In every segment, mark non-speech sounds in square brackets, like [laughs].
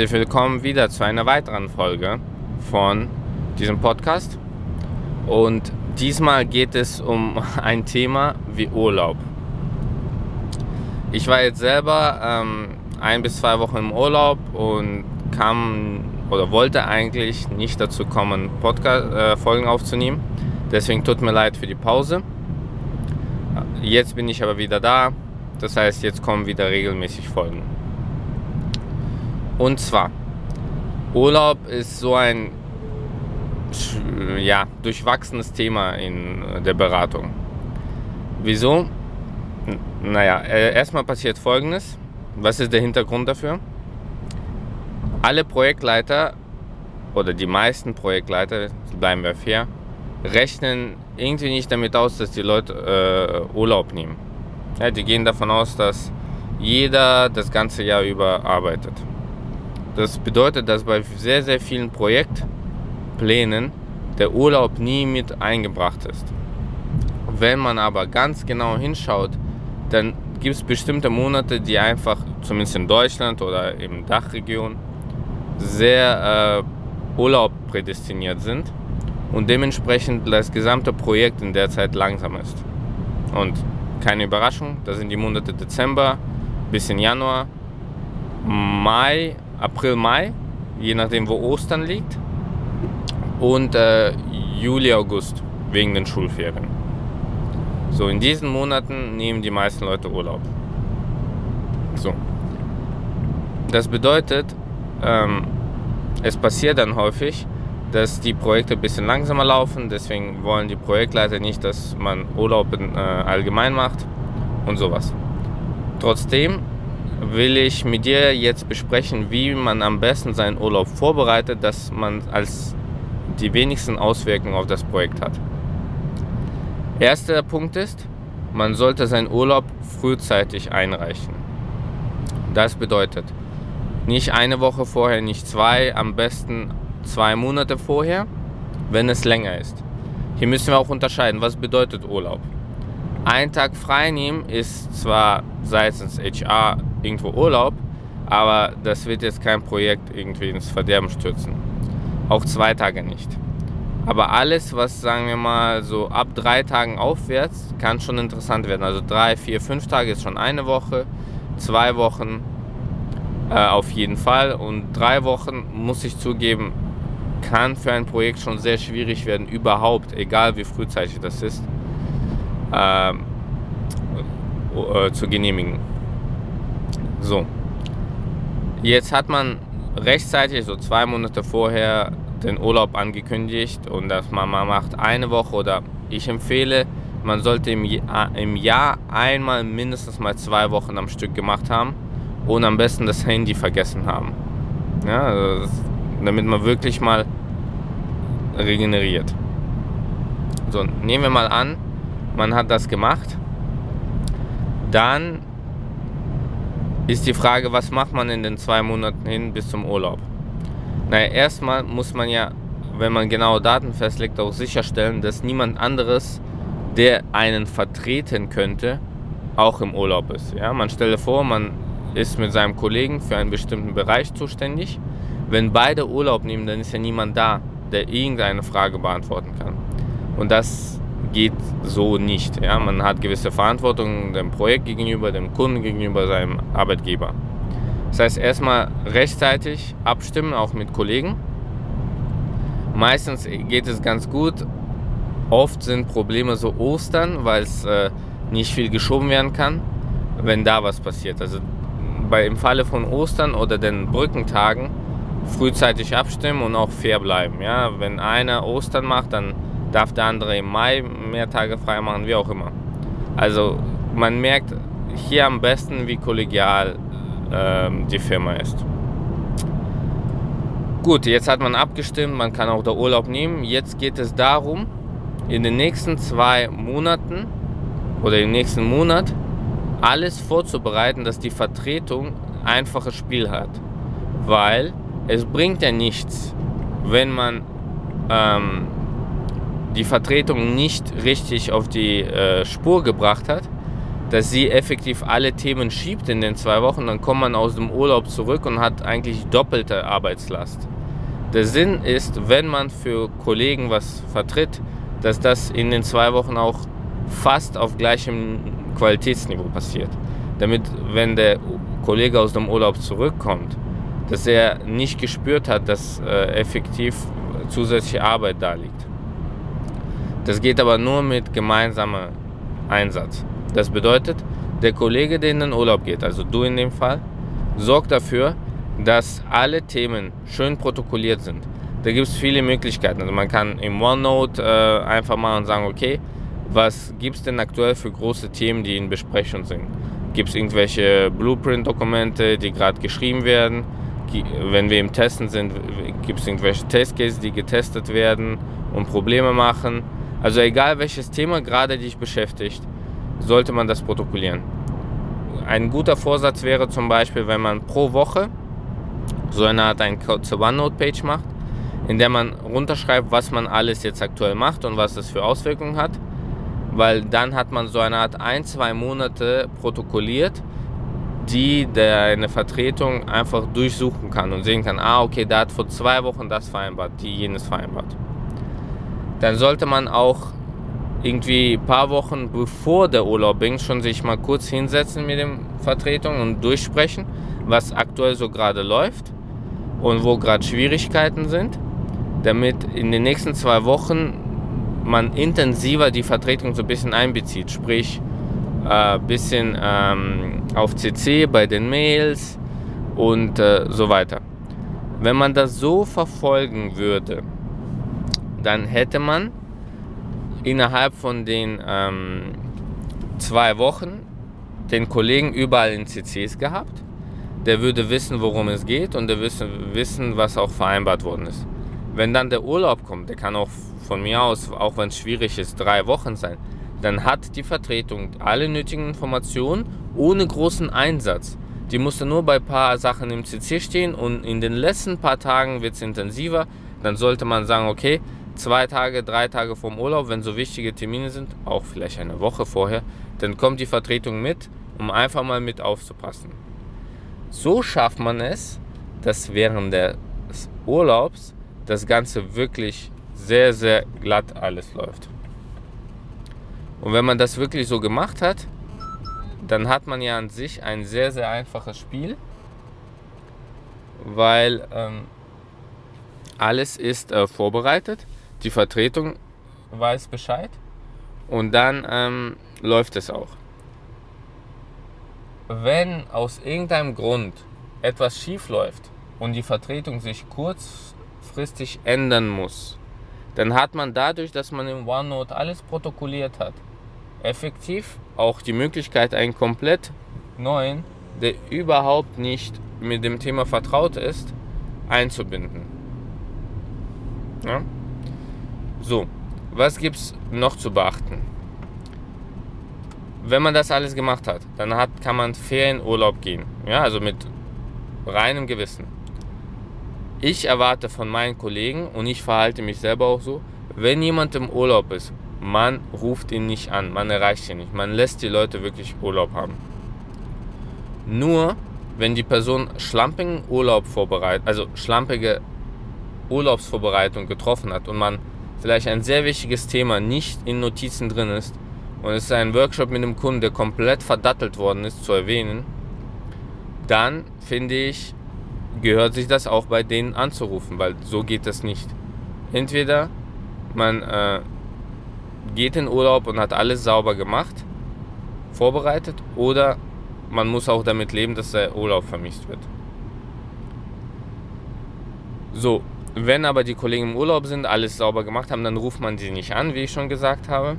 Herzlich willkommen wieder zu einer weiteren Folge von diesem Podcast. Und diesmal geht es um [laughs] ein Thema wie Urlaub. Ich war jetzt selber ähm, ein bis zwei Wochen im Urlaub und kam oder wollte eigentlich nicht dazu kommen, Podcast-Folgen äh, aufzunehmen. Deswegen tut mir leid für die Pause. Jetzt bin ich aber wieder da. Das heißt, jetzt kommen wieder regelmäßig Folgen. Und zwar, Urlaub ist so ein ja, durchwachsenes Thema in der Beratung. Wieso? Naja, äh, erstmal passiert Folgendes. Was ist der Hintergrund dafür? Alle Projektleiter oder die meisten Projektleiter, bleiben wir fair, rechnen irgendwie nicht damit aus, dass die Leute äh, Urlaub nehmen. Ja, die gehen davon aus, dass jeder das ganze Jahr über arbeitet. Das bedeutet, dass bei sehr, sehr vielen Projektplänen der Urlaub nie mit eingebracht ist. Wenn man aber ganz genau hinschaut, dann gibt es bestimmte Monate, die einfach, zumindest in Deutschland oder in Dachregion, sehr äh, Urlaub prädestiniert sind und dementsprechend das gesamte Projekt in der Zeit langsam ist. Und keine Überraschung, das sind die Monate Dezember bis in Januar, Mai, April, Mai, je nachdem wo Ostern liegt und äh, Juli, August wegen den Schulferien. So, in diesen Monaten nehmen die meisten Leute Urlaub. So. Das bedeutet, ähm, es passiert dann häufig, dass die Projekte ein bisschen langsamer laufen. Deswegen wollen die Projektleiter nicht, dass man Urlaub in, äh, allgemein macht und sowas. Trotzdem will ich mit dir jetzt besprechen, wie man am besten seinen Urlaub vorbereitet, dass man als die wenigsten Auswirkungen auf das Projekt hat. Erster Punkt ist, man sollte seinen Urlaub frühzeitig einreichen. Das bedeutet, nicht eine Woche vorher, nicht zwei, am besten zwei Monate vorher, wenn es länger ist. Hier müssen wir auch unterscheiden, was bedeutet Urlaub. Ein Tag frei nehmen ist zwar seitens HR irgendwo Urlaub, aber das wird jetzt kein Projekt irgendwie ins Verderben stürzen. Auch zwei Tage nicht. Aber alles, was sagen wir mal so ab drei Tagen aufwärts, kann schon interessant werden. Also drei, vier, fünf Tage ist schon eine Woche, zwei Wochen äh, auf jeden Fall und drei Wochen muss ich zugeben, kann für ein Projekt schon sehr schwierig werden, überhaupt, egal wie frühzeitig das ist, äh, äh, zu genehmigen. So. Jetzt hat man rechtzeitig, so zwei Monate vorher, den Urlaub angekündigt und dass man mal macht eine Woche oder ich empfehle, man sollte im Jahr, einmal mindestens mal zwei Wochen am Stück gemacht haben und am besten das Handy vergessen haben. Ja, also damit man wirklich mal regeneriert. So, nehmen wir mal an, man hat das gemacht. Dann ist die Frage, was macht man in den zwei Monaten hin bis zum Urlaub? Naja, erstmal muss man ja, wenn man genaue Daten festlegt, auch sicherstellen, dass niemand anderes, der einen vertreten könnte, auch im Urlaub ist. Ja, man stelle vor, man ist mit seinem Kollegen für einen bestimmten Bereich zuständig. Wenn beide Urlaub nehmen, dann ist ja niemand da, der irgendeine Frage beantworten kann. Und das geht so nicht. Ja? Man hat gewisse Verantwortung dem Projekt gegenüber, dem Kunden gegenüber, seinem Arbeitgeber. Das heißt, erstmal rechtzeitig abstimmen, auch mit Kollegen. Meistens geht es ganz gut. Oft sind Probleme so Ostern, weil es äh, nicht viel geschoben werden kann, wenn da was passiert. Also bei, im Falle von Ostern oder den Brückentagen frühzeitig abstimmen und auch fair bleiben. Ja? Wenn einer Ostern macht, dann darf der andere im Mai mehr Tage frei machen, wie auch immer. Also man merkt hier am besten, wie kollegial äh, die Firma ist. Gut, jetzt hat man abgestimmt, man kann auch der Urlaub nehmen. Jetzt geht es darum, in den nächsten zwei Monaten oder im nächsten Monat alles vorzubereiten, dass die Vertretung einfaches Spiel hat. Weil es bringt ja nichts, wenn man ähm, die Vertretung nicht richtig auf die äh, Spur gebracht hat, dass sie effektiv alle Themen schiebt in den zwei Wochen, dann kommt man aus dem Urlaub zurück und hat eigentlich doppelte Arbeitslast. Der Sinn ist, wenn man für Kollegen was vertritt, dass das in den zwei Wochen auch fast auf gleichem Qualitätsniveau passiert. Damit, wenn der Kollege aus dem Urlaub zurückkommt, dass er nicht gespürt hat, dass äh, effektiv zusätzliche Arbeit da liegt. Das geht aber nur mit gemeinsamem Einsatz. Das bedeutet, der Kollege, der in den Urlaub geht, also du in dem Fall, sorgt dafür, dass alle Themen schön protokolliert sind. Da gibt es viele Möglichkeiten. Also man kann im OneNote äh, einfach mal sagen, okay, was gibt es denn aktuell für große Themen, die in Besprechung sind? Gibt es irgendwelche Blueprint-Dokumente, die gerade geschrieben werden? Wenn wir im Testen sind, gibt es irgendwelche Testcases, die getestet werden und Probleme machen? Also egal welches Thema gerade dich beschäftigt, sollte man das protokollieren. Ein guter Vorsatz wäre zum Beispiel, wenn man pro Woche so eine Art ein OneNote-Page macht, in der man runterschreibt, was man alles jetzt aktuell macht und was das für Auswirkungen hat. Weil dann hat man so eine Art ein, zwei Monate protokolliert, die der eine Vertretung einfach durchsuchen kann und sehen kann, ah, okay, der hat vor zwei Wochen das vereinbart, die jenes vereinbart. Dann sollte man auch irgendwie ein paar Wochen bevor der Urlaub beginnt, schon sich mal kurz hinsetzen mit den Vertretungen und durchsprechen, was aktuell so gerade läuft und wo gerade Schwierigkeiten sind, damit in den nächsten zwei Wochen man intensiver die Vertretung so ein bisschen einbezieht, sprich ein äh, bisschen ähm, auf CC bei den Mails und äh, so weiter. Wenn man das so verfolgen würde, dann hätte man innerhalb von den ähm, zwei Wochen den Kollegen überall in CCs gehabt. Der würde wissen, worum es geht und der würde wissen, was auch vereinbart worden ist. Wenn dann der Urlaub kommt, der kann auch von mir aus, auch wenn es schwierig ist, drei Wochen sein, dann hat die Vertretung alle nötigen Informationen ohne großen Einsatz. Die musste nur bei ein paar Sachen im CC stehen und in den letzten paar Tagen wird es intensiver. Dann sollte man sagen, okay, zwei Tage, drei Tage vorm Urlaub, wenn so wichtige Termine sind, auch vielleicht eine Woche vorher, dann kommt die Vertretung mit, um einfach mal mit aufzupassen. So schafft man es, dass während des Urlaubs das Ganze wirklich sehr, sehr glatt alles läuft. Und wenn man das wirklich so gemacht hat, dann hat man ja an sich ein sehr, sehr einfaches Spiel, weil ähm, alles ist äh, vorbereitet die Vertretung weiß Bescheid und dann ähm, läuft es auch. Wenn aus irgendeinem Grund etwas schief läuft und die Vertretung sich kurzfristig ändern muss, dann hat man dadurch, dass man im OneNote alles protokolliert hat, effektiv auch die Möglichkeit, einen komplett neuen, der überhaupt nicht mit dem Thema vertraut ist, einzubinden. Ja? So, was gibt es noch zu beachten? Wenn man das alles gemacht hat, dann hat, kann man fair in Urlaub gehen. Ja, also mit reinem Gewissen. Ich erwarte von meinen Kollegen und ich verhalte mich selber auch so, wenn jemand im Urlaub ist, man ruft ihn nicht an, man erreicht ihn nicht, man lässt die Leute wirklich Urlaub haben. Nur wenn die Person schlampigen Urlaub vorbereitet, also schlampige Urlaubsvorbereitung getroffen hat und man vielleicht ein sehr wichtiges Thema nicht in Notizen drin ist und es ist ein Workshop mit einem Kunden, der komplett verdattelt worden ist, zu erwähnen, dann finde ich, gehört sich das auch bei denen anzurufen, weil so geht das nicht. Entweder man äh, geht in Urlaub und hat alles sauber gemacht, vorbereitet, oder man muss auch damit leben, dass der Urlaub vermisst wird. So, wenn aber die Kollegen im Urlaub sind, alles sauber gemacht haben, dann ruft man sie nicht an, wie ich schon gesagt habe.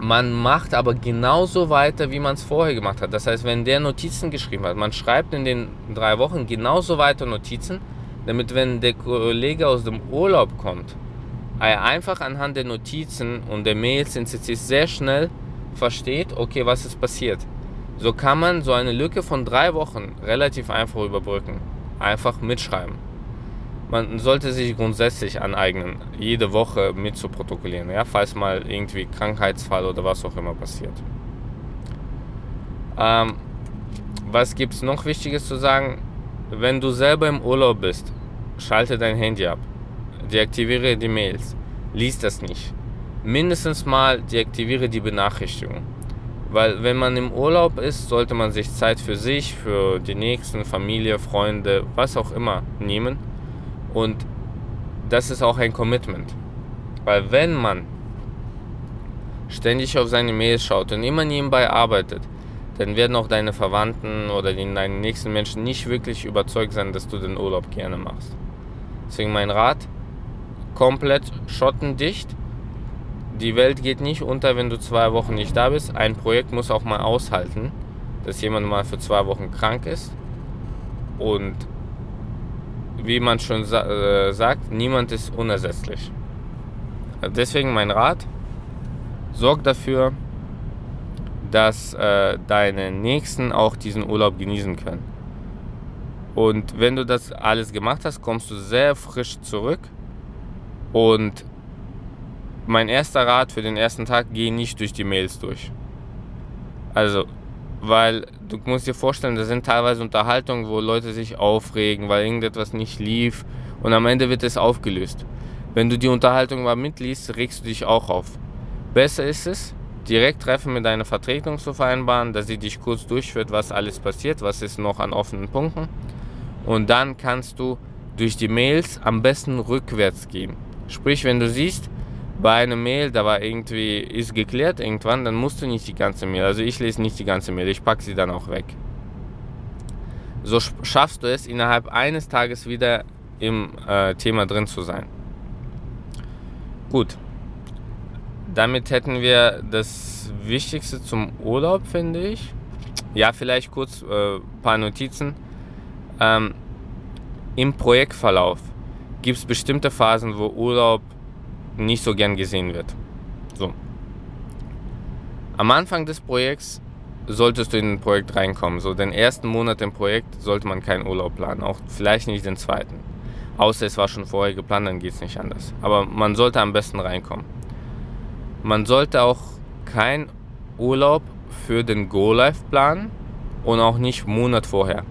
Man macht aber genauso weiter, wie man es vorher gemacht hat. Das heißt, wenn der Notizen geschrieben hat, man schreibt in den drei Wochen genauso weiter Notizen, damit wenn der Kollege aus dem Urlaub kommt, er einfach anhand der Notizen und der Mails in CCs sehr schnell versteht, okay, was ist passiert. So kann man so eine Lücke von drei Wochen relativ einfach überbrücken. Einfach mitschreiben man sollte sich grundsätzlich aneignen, jede Woche mit zu protokollieren, ja, falls mal irgendwie Krankheitsfall oder was auch immer passiert. Ähm, was gibt es noch Wichtiges zu sagen? Wenn du selber im Urlaub bist, schalte dein Handy ab. Deaktiviere die Mails. Lies das nicht. Mindestens mal deaktiviere die Benachrichtigung. Weil wenn man im Urlaub ist, sollte man sich Zeit für sich, für die Nächsten, Familie, Freunde, was auch immer nehmen. Und das ist auch ein Commitment. Weil wenn man ständig auf seine Mails schaut und immer nebenbei arbeitet, dann werden auch deine Verwandten oder deine nächsten Menschen nicht wirklich überzeugt sein, dass du den Urlaub gerne machst. Deswegen mein Rat, komplett schottendicht. Die Welt geht nicht unter, wenn du zwei Wochen nicht da bist. Ein Projekt muss auch mal aushalten, dass jemand mal für zwei Wochen krank ist. Und wie man schon sa äh, sagt, niemand ist unersetzlich. Deswegen mein Rat, sorg dafür, dass äh, deine Nächsten auch diesen Urlaub genießen können. Und wenn du das alles gemacht hast, kommst du sehr frisch zurück. Und mein erster Rat für den ersten Tag, geh nicht durch die Mails durch. Also, weil du musst dir vorstellen, da sind teilweise Unterhaltungen, wo Leute sich aufregen, weil irgendetwas nicht lief und am Ende wird es aufgelöst. Wenn du die Unterhaltung mal mitliest, regst du dich auch auf. Besser ist es, direkt Treffen mit deiner Vertretung zu vereinbaren, dass sie dich kurz durchführt, was alles passiert, was ist noch an offenen Punkten. Und dann kannst du durch die Mails am besten rückwärts gehen. Sprich, wenn du siehst, bei einer Mail, da war irgendwie, ist geklärt irgendwann, dann musst du nicht die ganze Mail, also ich lese nicht die ganze Mail, ich packe sie dann auch weg. So schaffst du es, innerhalb eines Tages wieder im äh, Thema drin zu sein. Gut, damit hätten wir das Wichtigste zum Urlaub, finde ich. Ja, vielleicht kurz ein äh, paar Notizen. Ähm, Im Projektverlauf gibt es bestimmte Phasen, wo Urlaub nicht so gern gesehen wird. So. Am Anfang des Projekts solltest du in ein Projekt reinkommen. So den ersten Monat im Projekt sollte man keinen Urlaub planen, auch vielleicht nicht den zweiten. Außer es war schon vorher geplant, dann geht es nicht anders. Aber man sollte am besten reinkommen. Man sollte auch keinen Urlaub für den Go-Live planen und auch nicht einen Monat vorher.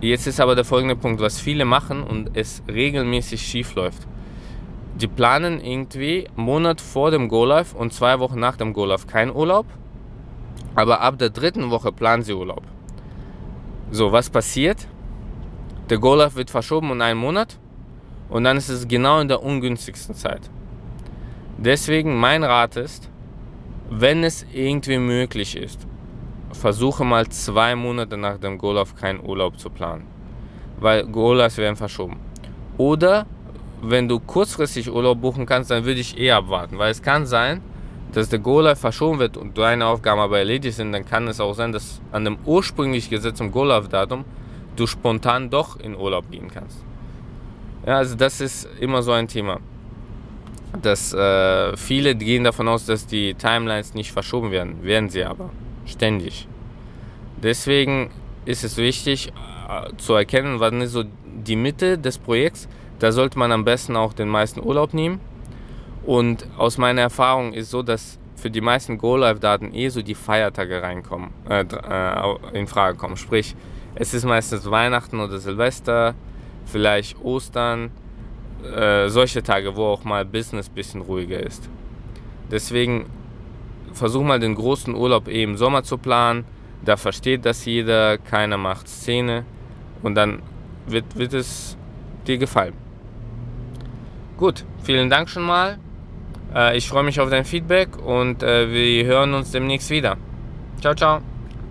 Jetzt ist aber der folgende Punkt, was viele machen und es regelmäßig schief läuft. Die planen irgendwie einen Monat vor dem Go-Live und zwei Wochen nach dem Go-Live keinen Urlaub, aber ab der dritten Woche planen sie Urlaub. So, was passiert? Der Go-Live wird verschoben um einen Monat und dann ist es genau in der ungünstigsten Zeit. Deswegen mein Rat ist, wenn es irgendwie möglich ist, versuche mal zwei Monate nach dem Golf keinen Urlaub zu planen. Weil Golfs werden verschoben. Oder wenn du kurzfristig Urlaub buchen kannst, dann würde ich eher abwarten. Weil es kann sein, dass der Golf verschoben wird und deine Aufgaben aber erledigt sind, dann kann es auch sein, dass an dem ursprünglich gesetzten Golf-Datum du spontan doch in Urlaub gehen kannst. Ja, also das ist immer so ein Thema dass äh, viele gehen davon aus, dass die Timelines nicht verschoben werden, werden sie aber ständig. Deswegen ist es wichtig äh, zu erkennen, wann ist so die Mitte des Projekts. Da sollte man am besten auch den meisten Urlaub nehmen. Und aus meiner Erfahrung ist so, dass für die meisten Go-Live-Daten eh so die Feiertage reinkommen, äh, äh, in Frage kommen. Sprich, es ist meistens Weihnachten oder Silvester, vielleicht Ostern äh, solche Tage, wo auch mal Business ein bisschen ruhiger ist. Deswegen versuch mal den großen Urlaub eh im Sommer zu planen. Da versteht das jeder, keiner macht Szene und dann wird, wird es dir gefallen. Gut, vielen Dank schon mal. Äh, ich freue mich auf dein Feedback und äh, wir hören uns demnächst wieder. Ciao, ciao.